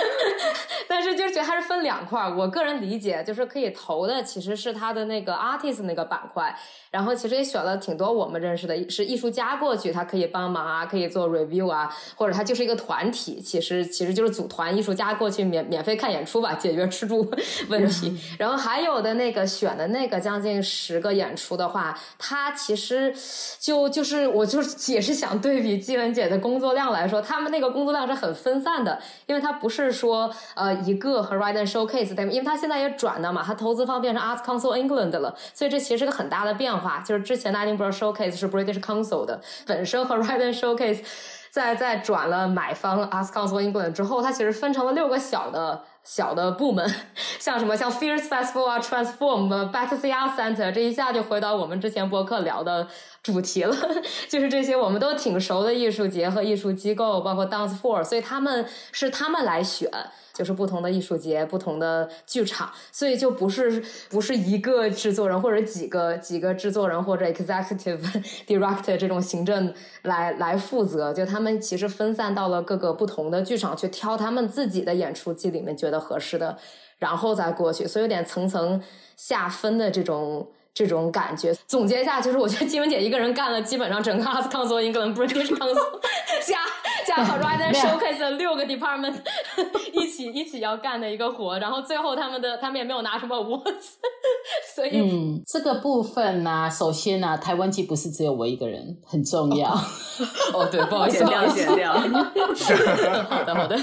但是就觉得还是分两块儿。我个人理解就是可以投的其实是他的那个 artist 那个板块。然后其实也选了挺多我们认识的，是艺术家过去，他可以帮忙啊，可以做 review 啊，或者他就是一个团体，其实其实就是组团艺术家过去免免费看演出吧，解决吃住 问题。然后还有的那个选的那个将近十个演出的话，他其实就就是我就是也是想对比季文姐的工作量来说，他们那个工作量是很分散的，因为他不是说呃一个 Horizon Showcase，因为他现在也转了嘛，他投资方变成 Arts Council England 了，所以这其实是个很大的变化。话就是之前的 Edinburgh Showcase 是 British Council 的，本身和 Horizon Showcase 在在转了买方 As Council England 之后，它其实分成了六个小的小的部门，像什么像 Fierce Festival 啊，Transform、Battersea Art Center，这一下就回到我们之前播客聊的主题了，就是这些我们都挺熟的艺术节和艺术机构，包括 Dance For，所以他们是他们来选。就是不同的艺术节、不同的剧场，所以就不是不是一个制作人或者几个几个制作人或者 executive director 这种行政来来负责，就他们其实分散到了各个不同的剧场去挑他们自己的演出季里面觉得合适的，然后再过去，所以有点层层下分的这种。这种感觉，总结一下，就是我觉得金文姐一个人干了基本上整个 Arts Council England British Council 加加 Horizon Showcase 六个 department 一起一起要干的一个活，然后最后他们的他们也没有拿什么 awards，所以嗯，这个部分呢，首先呢，台湾季不是只有我一个人，很重要。哦，对，不好意思，剪掉。好的，好的。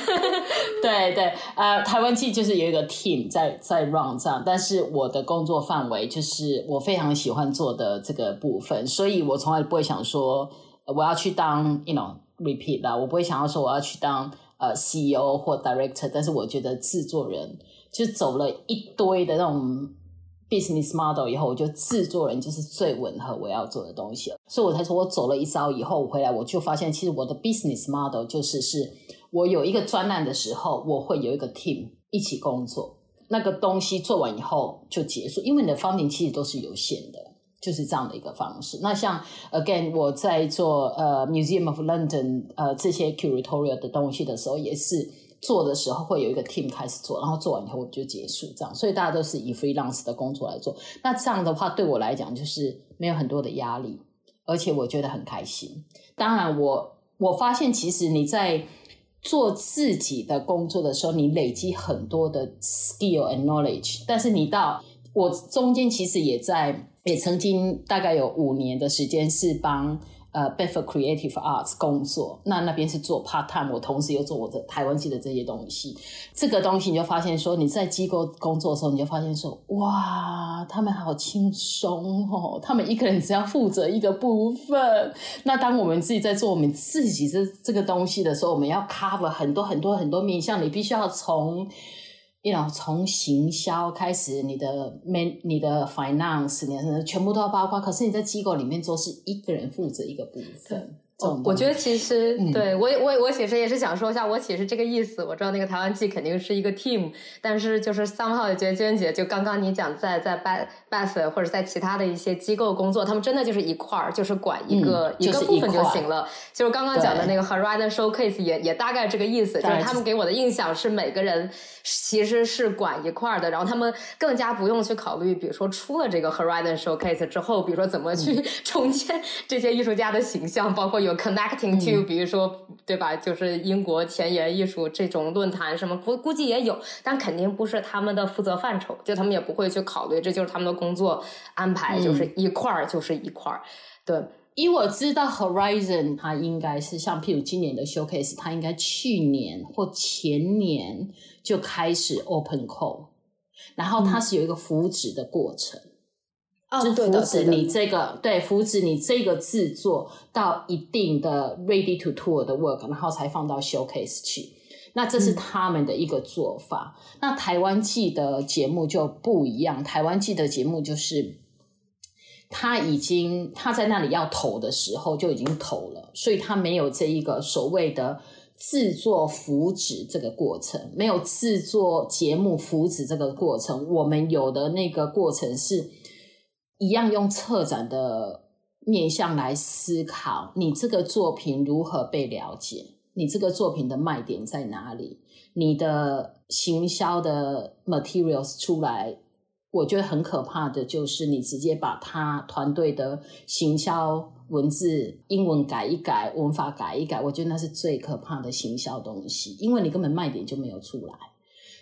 对对，呃，台湾季就是有一个 team 在在 run 这样，但是我的工作范围就是我。非常喜欢做的这个部分，所以我从来不会想说我要去当，you know repeat 啦，我不会想要说我要去当呃 CEO 或 director，但是我觉得制作人就走了一堆的那种 business model 以后，我觉得制作人就是最吻合我要做的东西了，所以我才说我走了一遭以后回来，我就发现其实我的 business model 就是是我有一个专案的时候，我会有一个 team 一起工作，那个东西做完以后就结束，因为你的 funding 其实都是有限的，就是这样的一个方式。那像 again 我在做呃 Museum of London 呃这些 curatorial 的东西的时候，也是做的时候会有一个 team 开始做，然后做完以后就结束这样，所以大家都是以 freelance 的工作来做。那这样的话对我来讲就是没有很多的压力，而且我觉得很开心。当然我我发现其实你在做自己的工作的时候，你累积很多的 skill and knowledge，但是你到我中间其实也在，也曾经大概有五年的时间是帮。呃，Bedford Creative Arts 工作，那那边是做 part time，我同时又做我的台湾系的这些东西。这个东西你就发现说，你在机构工作的时候，你就发现说，哇，他们好轻松哦，他们一个人只要负责一个部分。那当我们自己在做我们自己这这个东西的时候，我们要 cover 很多很多很多面向，你必须要从。You know 从行销开始，你的 man 你的 finance，你全部都要包括。可是你在机构里面做，是一个人负责一个部分。我觉得其实对我我我其实也是想说一下，我其实这个意思。我知道那个台湾季肯定是一个 team，但是就是三号也觉得娟姐就刚刚你讲在在 b b a s 或者在其他的一些机构工作，他们真的就是一块儿，就是管一个一个部分就行了。就是刚刚讲的那个 Horizon Showcase 也也大概这个意思，就是他们给我的印象是每个人其实是管一块儿的，然后他们更加不用去考虑，比如说出了这个 Horizon Showcase 之后，比如说怎么去 重建这些艺术家的形象，包括有。connecting to，比如说，对吧？就是英国前沿艺术这种论坛什么，估估计也有，但肯定不是他们的负责范畴，就他们也不会去考虑，这就是他们的工作安排，就是一块儿就是一块儿。对，因为我知道 Horizon 它应该是像譬如今年的 Showcase，它应该去年或前年就开始 Open Call，然后它是有一个扶植的过程。就扶持你这个，对，扶持你这个制作到一定的 ready to tour 的 work，然后才放到 showcase 去。那这是他们的一个做法。那台湾季的节目就不一样，台湾季的节目就是他已经他在那里要投的时候就已经投了，所以他没有这一个所谓的制作扶植这个过程，没有制作节目扶植这个过程。我们有的那个过程是。一样用策展的面向来思考，你这个作品如何被了解？你这个作品的卖点在哪里？你的行销的 materials 出来，我觉得很可怕的就是你直接把他团队的行销文字英文改一改，文法改一改，我觉得那是最可怕的行销东西，因为你根本卖点就没有出来。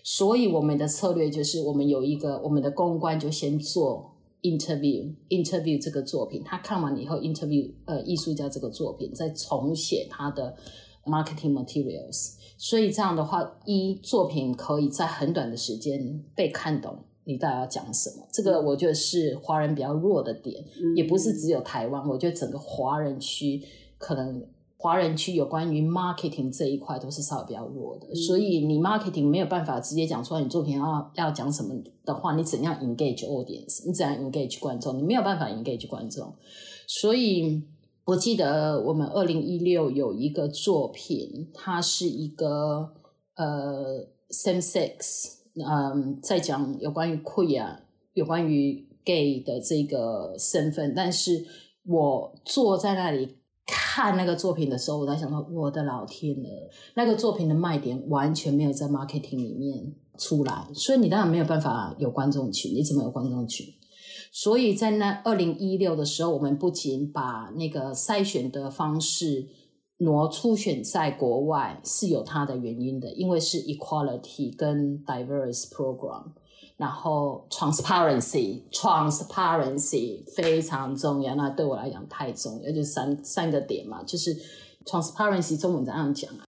所以我们的策略就是，我们有一个我们的公关就先做。interview interview 这个作品，他看完以后 interview 呃艺术家这个作品，再重写他的 marketing materials。所以这样的话，一作品可以在很短的时间被看懂，你到底要讲什么？这个我觉得是华人比较弱的点，也不是只有台湾，我觉得整个华人区可能。华人区有关于 marketing 这一块都是稍微比较弱的，所以你 marketing 没有办法直接讲出来你作品要要讲什么的话，你怎样 engage audience？你怎样 engage 观众？你没有办法 engage 观众。所以我记得我们二零一六有一个作品，它是一个呃 same sex，嗯，在讲有关于 queer、有关于 gay 的这个身份，但是我坐在那里。看那个作品的时候，我在想说，我的老天鹅，那个作品的卖点完全没有在 marketing 里面出来，所以你当然没有办法有观众群，你怎么有观众群？所以在那二零一六的时候，我们不仅把那个筛选的方式挪出选在国外，是有它的原因的，因为是 equality 跟 diverse program。然后，transparency，transparency 非常重要。那对我来讲太重要，就三三个点嘛，就是 transparency 中文怎样讲啊？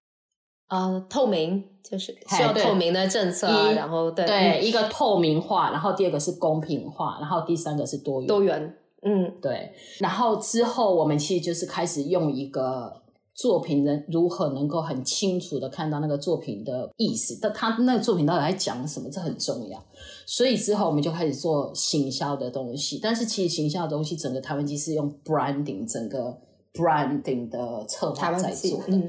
呃，透明就是需要透明的政策啊。然后对对，一个透明化，然后第二个是公平化，然后第三个是多元多元。嗯，对。然后之后我们其实就是开始用一个。作品人如何能够很清楚的看到那个作品的意思？但他那个作品到底在讲什么？这很重要。所以之后我们就开始做行销的东西。但是其实行销的东西，整个台湾机是用 branding 整个 branding 的策划在做的。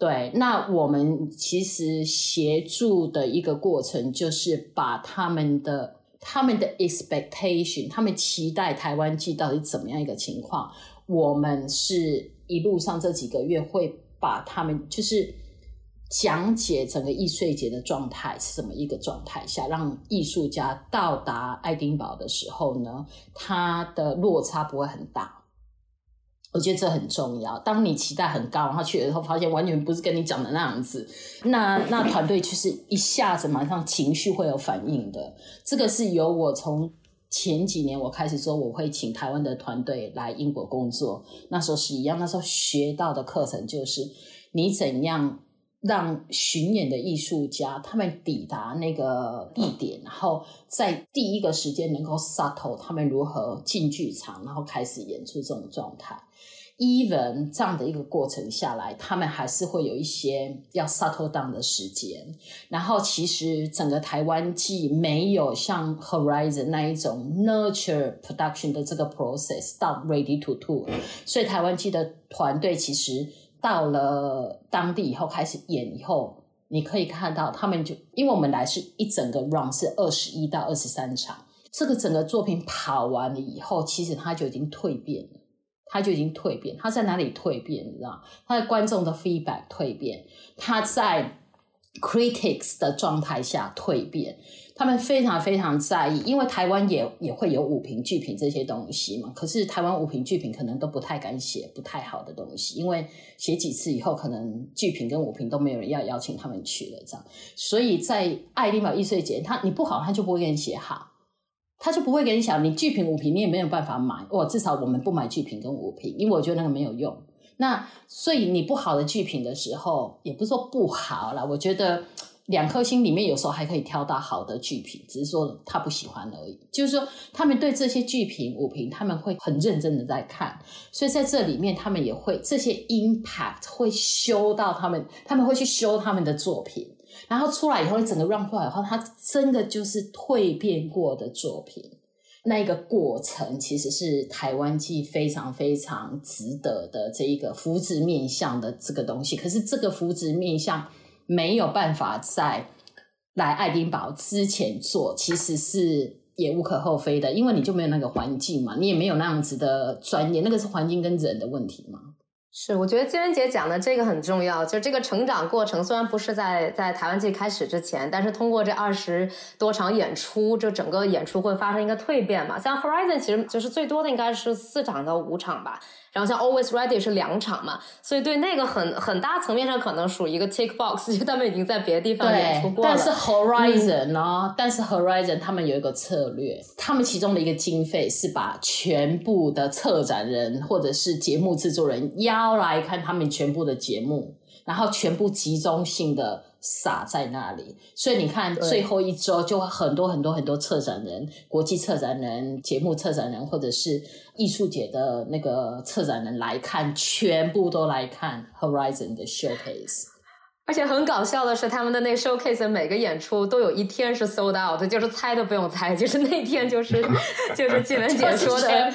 对，那我们其实协助的一个过程，就是把他们的他们的 expectation，他们期待台湾季到底怎么样一个情况，我们是一路上这几个月会把他们就是讲解整个易碎节的状态是怎么一个状态下，让艺术家到达爱丁堡的时候呢，他的落差不会很大。我觉得这很重要。当你期待很高，然后去了以后发现完全不是跟你讲的那样子，那那团队就是一下子马上情绪会有反应的。这个是由我从前几年我开始说我会请台湾的团队来英国工作，那时候是一样。那时候学到的课程就是你怎样让巡演的艺术家他们抵达那个地点，然后在第一个时间能够 settle 他们如何进剧场，然后开始演出这种状态。Even 这样的一个过程下来，他们还是会有一些要 settle down 的时间。然后其实整个台湾季没有像 Horizon 那一种 nurture production 的这个 process 到 ready to tour，所以台湾季的团队其实到了当地以后开始演以后，你可以看到他们就因为我们来是一整个 run 是二十一到二十三场，这个整个作品跑完了以后，其实它就已经蜕变。他就已经蜕变，他在哪里蜕变？你知道，他在观众的 feedback 蜕变，他在 critics 的状态下蜕变。他们非常非常在意，因为台湾也也会有五评剧评这些东西嘛。可是台湾五评剧评可能都不太敢写不太好的东西，因为写几次以后，可能剧评跟五评都没有人要邀请他们去了，这样。所以在爱丁堡易碎节，他你不好，他就不会给你写好。他就不会跟你讲，你剧评五评你也没有办法买，我至少我们不买剧评跟五评，因为我觉得那个没有用。那所以你不好的剧评的时候，也不是说不好啦，我觉得两颗星里面有时候还可以挑到好的剧评，只是说他不喜欢而已。就是说他们对这些剧评五评，他们会很认真的在看，所以在这里面他们也会这些 impact 会修到他们，他们会去修他们的作品。然后出来以后，整个 run 出来以后，它真的就是蜕变过的作品。那一个过程其实是台湾记非常非常值得的这一个扶植面向的这个东西。可是这个扶植面向没有办法在来爱丁堡之前做，其实是也无可厚非的，因为你就没有那个环境嘛，你也没有那样子的专业，那个是环境跟人的问题嘛。是，我觉得金文杰讲的这个很重要，就这个成长过程，虽然不是在在台湾季开始之前，但是通过这二十多场演出，这整个演出会发生一个蜕变嘛。像 Horizon 其实就是最多的应该是四场到五场吧。然后像 Always Ready 是两场嘛，所以对那个很很大层面上可能属于一个 tick box，就他们已经在别的地方演出过了。但是 Horizon 呢？但是 Horizon 他们有一个策略，他们其中的一个经费是把全部的策展人或者是节目制作人邀来看他们全部的节目，然后全部集中性的。撒在那里，所以你看最后一周就很多很多很多策展人、国际策展人、节目策展人，或者是艺术节的那个策展人来看，全部都来看 Horizon 的 showcase。而且很搞笑的是，他们的那 showcase 每个演出都有一天是 sold out，就是猜都不用猜，就是那天就是 就是纪文姐说的，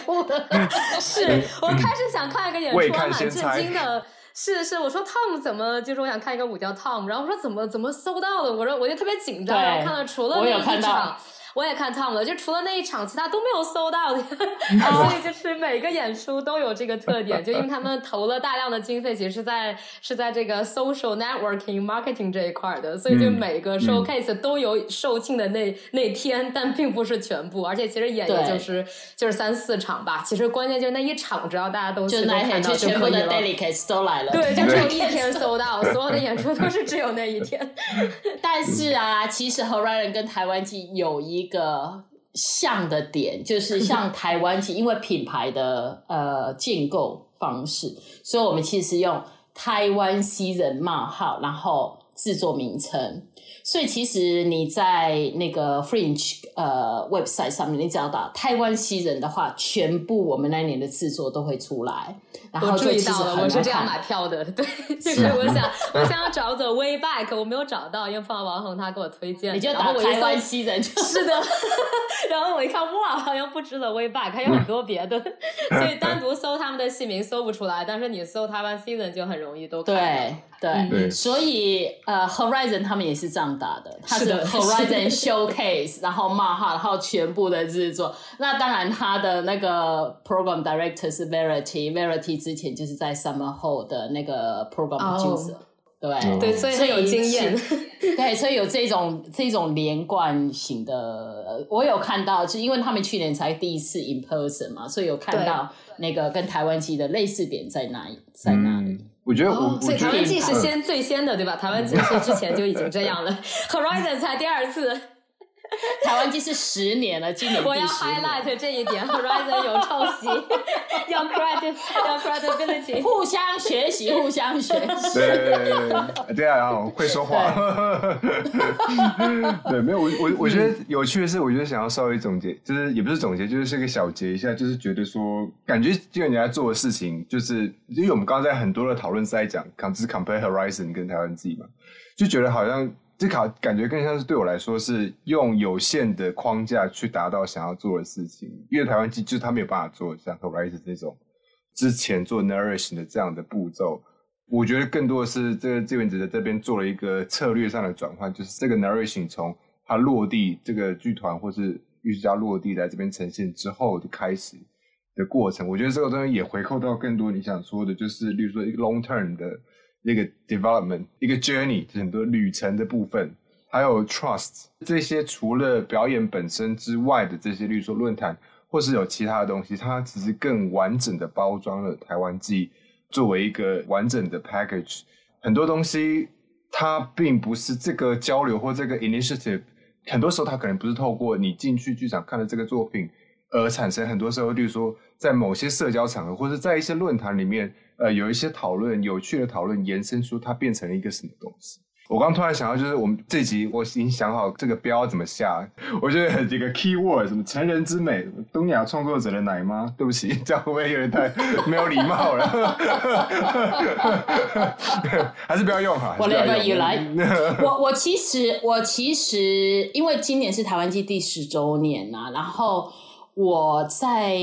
是 我开始想看一个演出，蛮震惊的。是是，我说 Tom 怎么就是我想看一个舞叫 Tom，然后我说怎么怎么搜到的，我说我就特别紧张，然后看到除了那一场。我也看 Tom 了，就除了那一场，其他都没有搜到的，所以就是每个演出都有这个特点，就因为他们投了大量的经费，其实是在是在这个 social networking marketing 这一块的，所以就每个 showcase 都有售罄的那那天，但并不是全部，而且其实演也就是就是三四场吧，其实关键就是那一场，只要大家都就那天就全部的 delicates 都来了，对，就只有一天搜到，所有的演出都是只有那一天。但是啊，其实和 Ryan 跟台湾季有一。一个像的点就是 像台湾，因为品牌的呃建构方式，所以我们其实用台湾 season 冒号，然后制作名称。所以其实你在那个 Fringe 呃 website 上面，你只要打台湾西人的话，全部我们那年的制作都会出来。然后注意到了，我是这样买票的。对，就是我想我想要找走 Way Back，我没有找到，因为放王红他给我推荐，你就打台湾西人。是的。然后我一看，哇，好像不止 The Way Back，还有很多别的，所以单独搜他们的姓名搜不出来，但是你搜台湾 Season 就很容易都对。对，所以呃，Horizon 他们也是这样打的，它是 Horizon Showcase，然后漫画，然后全部的制作。那当然，他的那个 Program Director 是 Verity，Verity 之前就是在 Summer Hall 的那个 Program Producer，对对，所以有经验。对，所以有这种这种连贯型的，我有看到，就因为他们去年才第一次 In Person 嘛，所以有看到那个跟台湾机的类似点在哪在哪里。我觉得我，所以台湾季是先最先的，对吧？台湾季是之前就已经这样了，Horizon 才第二次。台湾机是十年了，今年我要 highlight 这一点，Horizon 有抄袭，要 credit，要 credibility，互相学习，互相学习。对 对对对啊，会说话。对，没有我我我觉得有趣的是，我觉得想要稍微总结，就是也不是总结，就是是个小结一下，就是觉得说，感觉就人家做的事情，就是因为我们刚刚在很多的讨论是在讲，就是 compare Horizon 跟台湾机嘛，就觉得好像。这考感觉更像是对我来说是用有限的框架去达到想要做的事情，因为台湾机就是他没有办法做像 Horizon 这种之前做 narration 的这样的步骤。我觉得更多的是这个志愿者在这边做了一个策略上的转换，就是这个 narration 从它落地，这个剧团或是艺术家落地来这边呈现之后的开始的过程。我觉得这个东西也回扣到更多你想说的，就是例如说一个 long term 的。一个 development，一个 journey，很多旅程的部分，还有 trust 这些，除了表演本身之外的这些，例如说论坛，或是有其他的东西，它只是更完整的包装了台湾记作为一个完整的 package。很多东西它并不是这个交流或这个 initiative，很多时候它可能不是透过你进去剧场看了这个作品而产生。很多时候，例如说在某些社交场合，或者在一些论坛里面。呃，有一些讨论，有趣的讨论，延伸出它变成了一个什么东西。我刚突然想到，就是我们这集我已经想好这个标怎么下。我觉得这个 key word 什么成人之美，东亚创作者的奶妈。对不起，这样会不会有点太没有礼貌了？还是不要用哈。Whatever you like。我我其实我其实因为今年是台湾季第十周年呐，然后我在。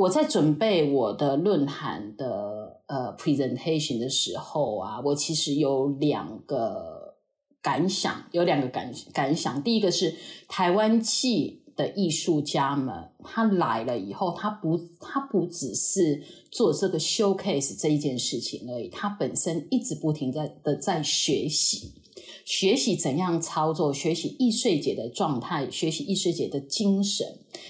我在准备我的论坛的呃 presentation 的时候啊，我其实有两个感想，有两个感感想。第一个是台湾系的艺术家们，他来了以后，他不他不只是做这个 showcase 这一件事情而已，他本身一直不停在的在学习。学习怎样操作，学习易碎节的状态，学习易碎节的精神。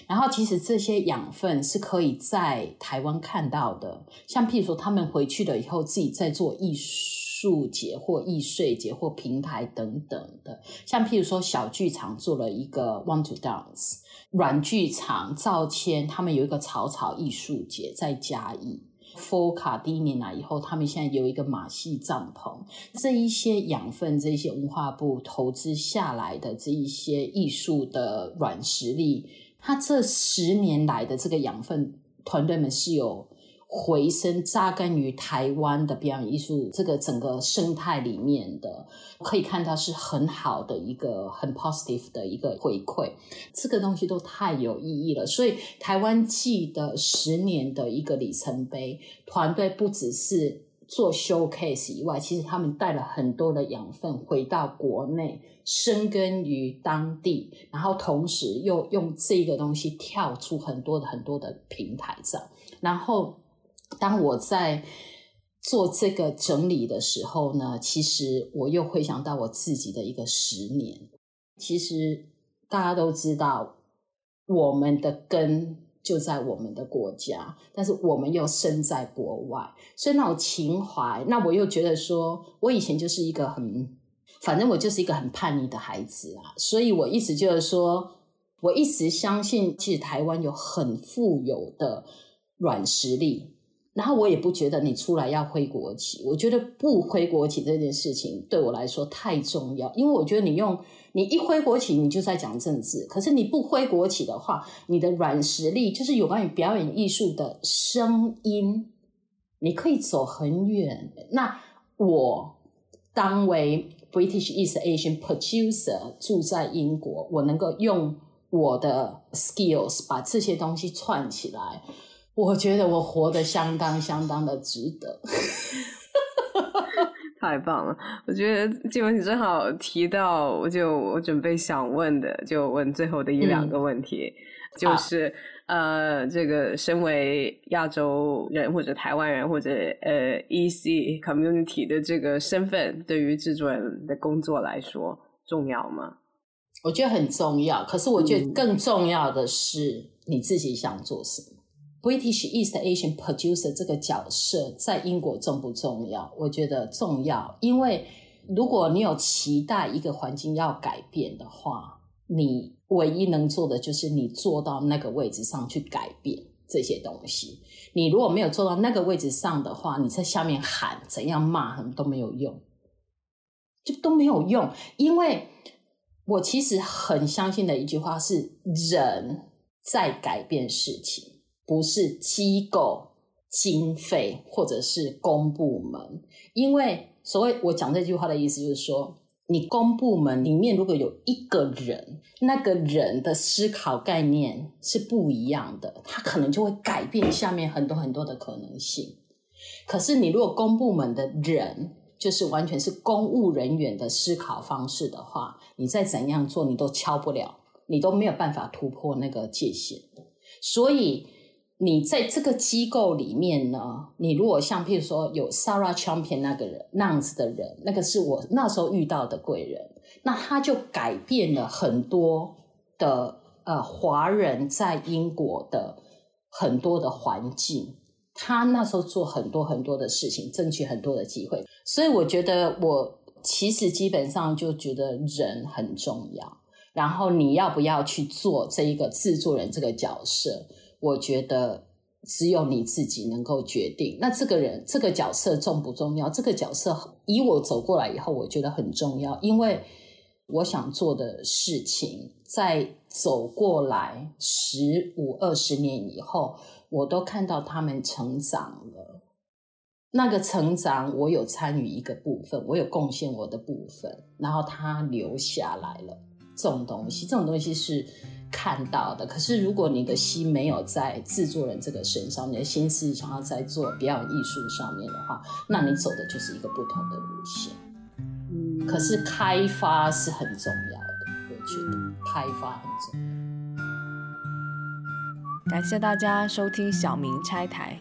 然后，其实这些养分是可以在台湾看到的。像譬如说，他们回去了以后，自己在做艺术节或易碎节或平台等等的。像譬如说，小剧场做了一个 Want to Dance，软剧场赵谦他们有一个草草艺术节在嘉义。佛卡第一年来以后，他们现在有一个马戏帐篷，这一些养分，这一些文化部投资下来的这一些艺术的软实力，他这十年来的这个养分，团队们是有。回声扎根于台湾的表演艺术这个整个生态里面的，可以看到是很好的一个很 positive 的一个回馈，这个东西都太有意义了。所以台湾记的十年的一个里程碑，团队不只是做 showcase 以外，其实他们带了很多的养分回到国内，生根于当地，然后同时又用这个东西跳出很多的很多的平台上，然后。当我在做这个整理的时候呢，其实我又回想到我自己的一个十年。其实大家都知道，我们的根就在我们的国家，但是我们又身在国外，所以那种情怀，那我又觉得说，我以前就是一个很，反正我就是一个很叛逆的孩子啊，所以我一直就是说，我一直相信，其实台湾有很富有的软实力。然后我也不觉得你出来要挥国旗，我觉得不挥国旗这件事情对我来说太重要，因为我觉得你用你一挥国旗，你就在讲政治；可是你不挥国旗的话，你的软实力就是有关于表演艺术的声音，你可以走很远。那我当为 British East Asian producer 住在英国，我能够用我的 skills 把这些东西串起来。我觉得我活得相当相当的值得，太棒了！我觉得金文你正好提到，我就我准备想问的，就问最后的一两个问题，就是呃，这个身为亚洲人或者台湾人或者呃 EC community 的这个身份，对于制作人的工作来说重要吗？我觉得很重要，可是我觉得更重要的是你自己想做什么。British East Asian producer 这个角色在英国重不重要？我觉得重要，因为如果你有期待一个环境要改变的话，你唯一能做的就是你坐到那个位置上去改变这些东西。你如果没有坐到那个位置上的话，你在下面喊怎样骂什么都没有用，就都没有用。因为我其实很相信的一句话是：人在改变事情。不是机构经费或者是公部门，因为所谓我讲这句话的意思就是说，你公部门里面如果有一个人，那个人的思考概念是不一样的，他可能就会改变下面很多很多的可能性。可是你如果公部门的人就是完全是公务人员的思考方式的话，你再怎样做你都敲不了，你都没有办法突破那个界限，所以。你在这个机构里面呢？你如果像譬如说有 Sarah Champion 那个人那样子的人，那个是我那时候遇到的贵人，那他就改变了很多的呃华人在英国的很多的环境。他那时候做很多很多的事情，争取很多的机会。所以我觉得我其实基本上就觉得人很重要。然后你要不要去做这一个制作人这个角色？我觉得只有你自己能够决定。那这个人这个角色重不重要？这个角色以我走过来以后，我觉得很重要，因为我想做的事情，在走过来十五二十年以后，我都看到他们成长了。那个成长，我有参与一个部分，我有贡献我的部分，然后他留下来了。这种东西，这种东西是。看到的，可是如果你的心没有在制作人这个身上，你的心思想要在做表演艺术上面的话，那你走的就是一个不同的路线。嗯，可是开发是很重要的，我觉得开发很重要。感谢大家收听小明拆台。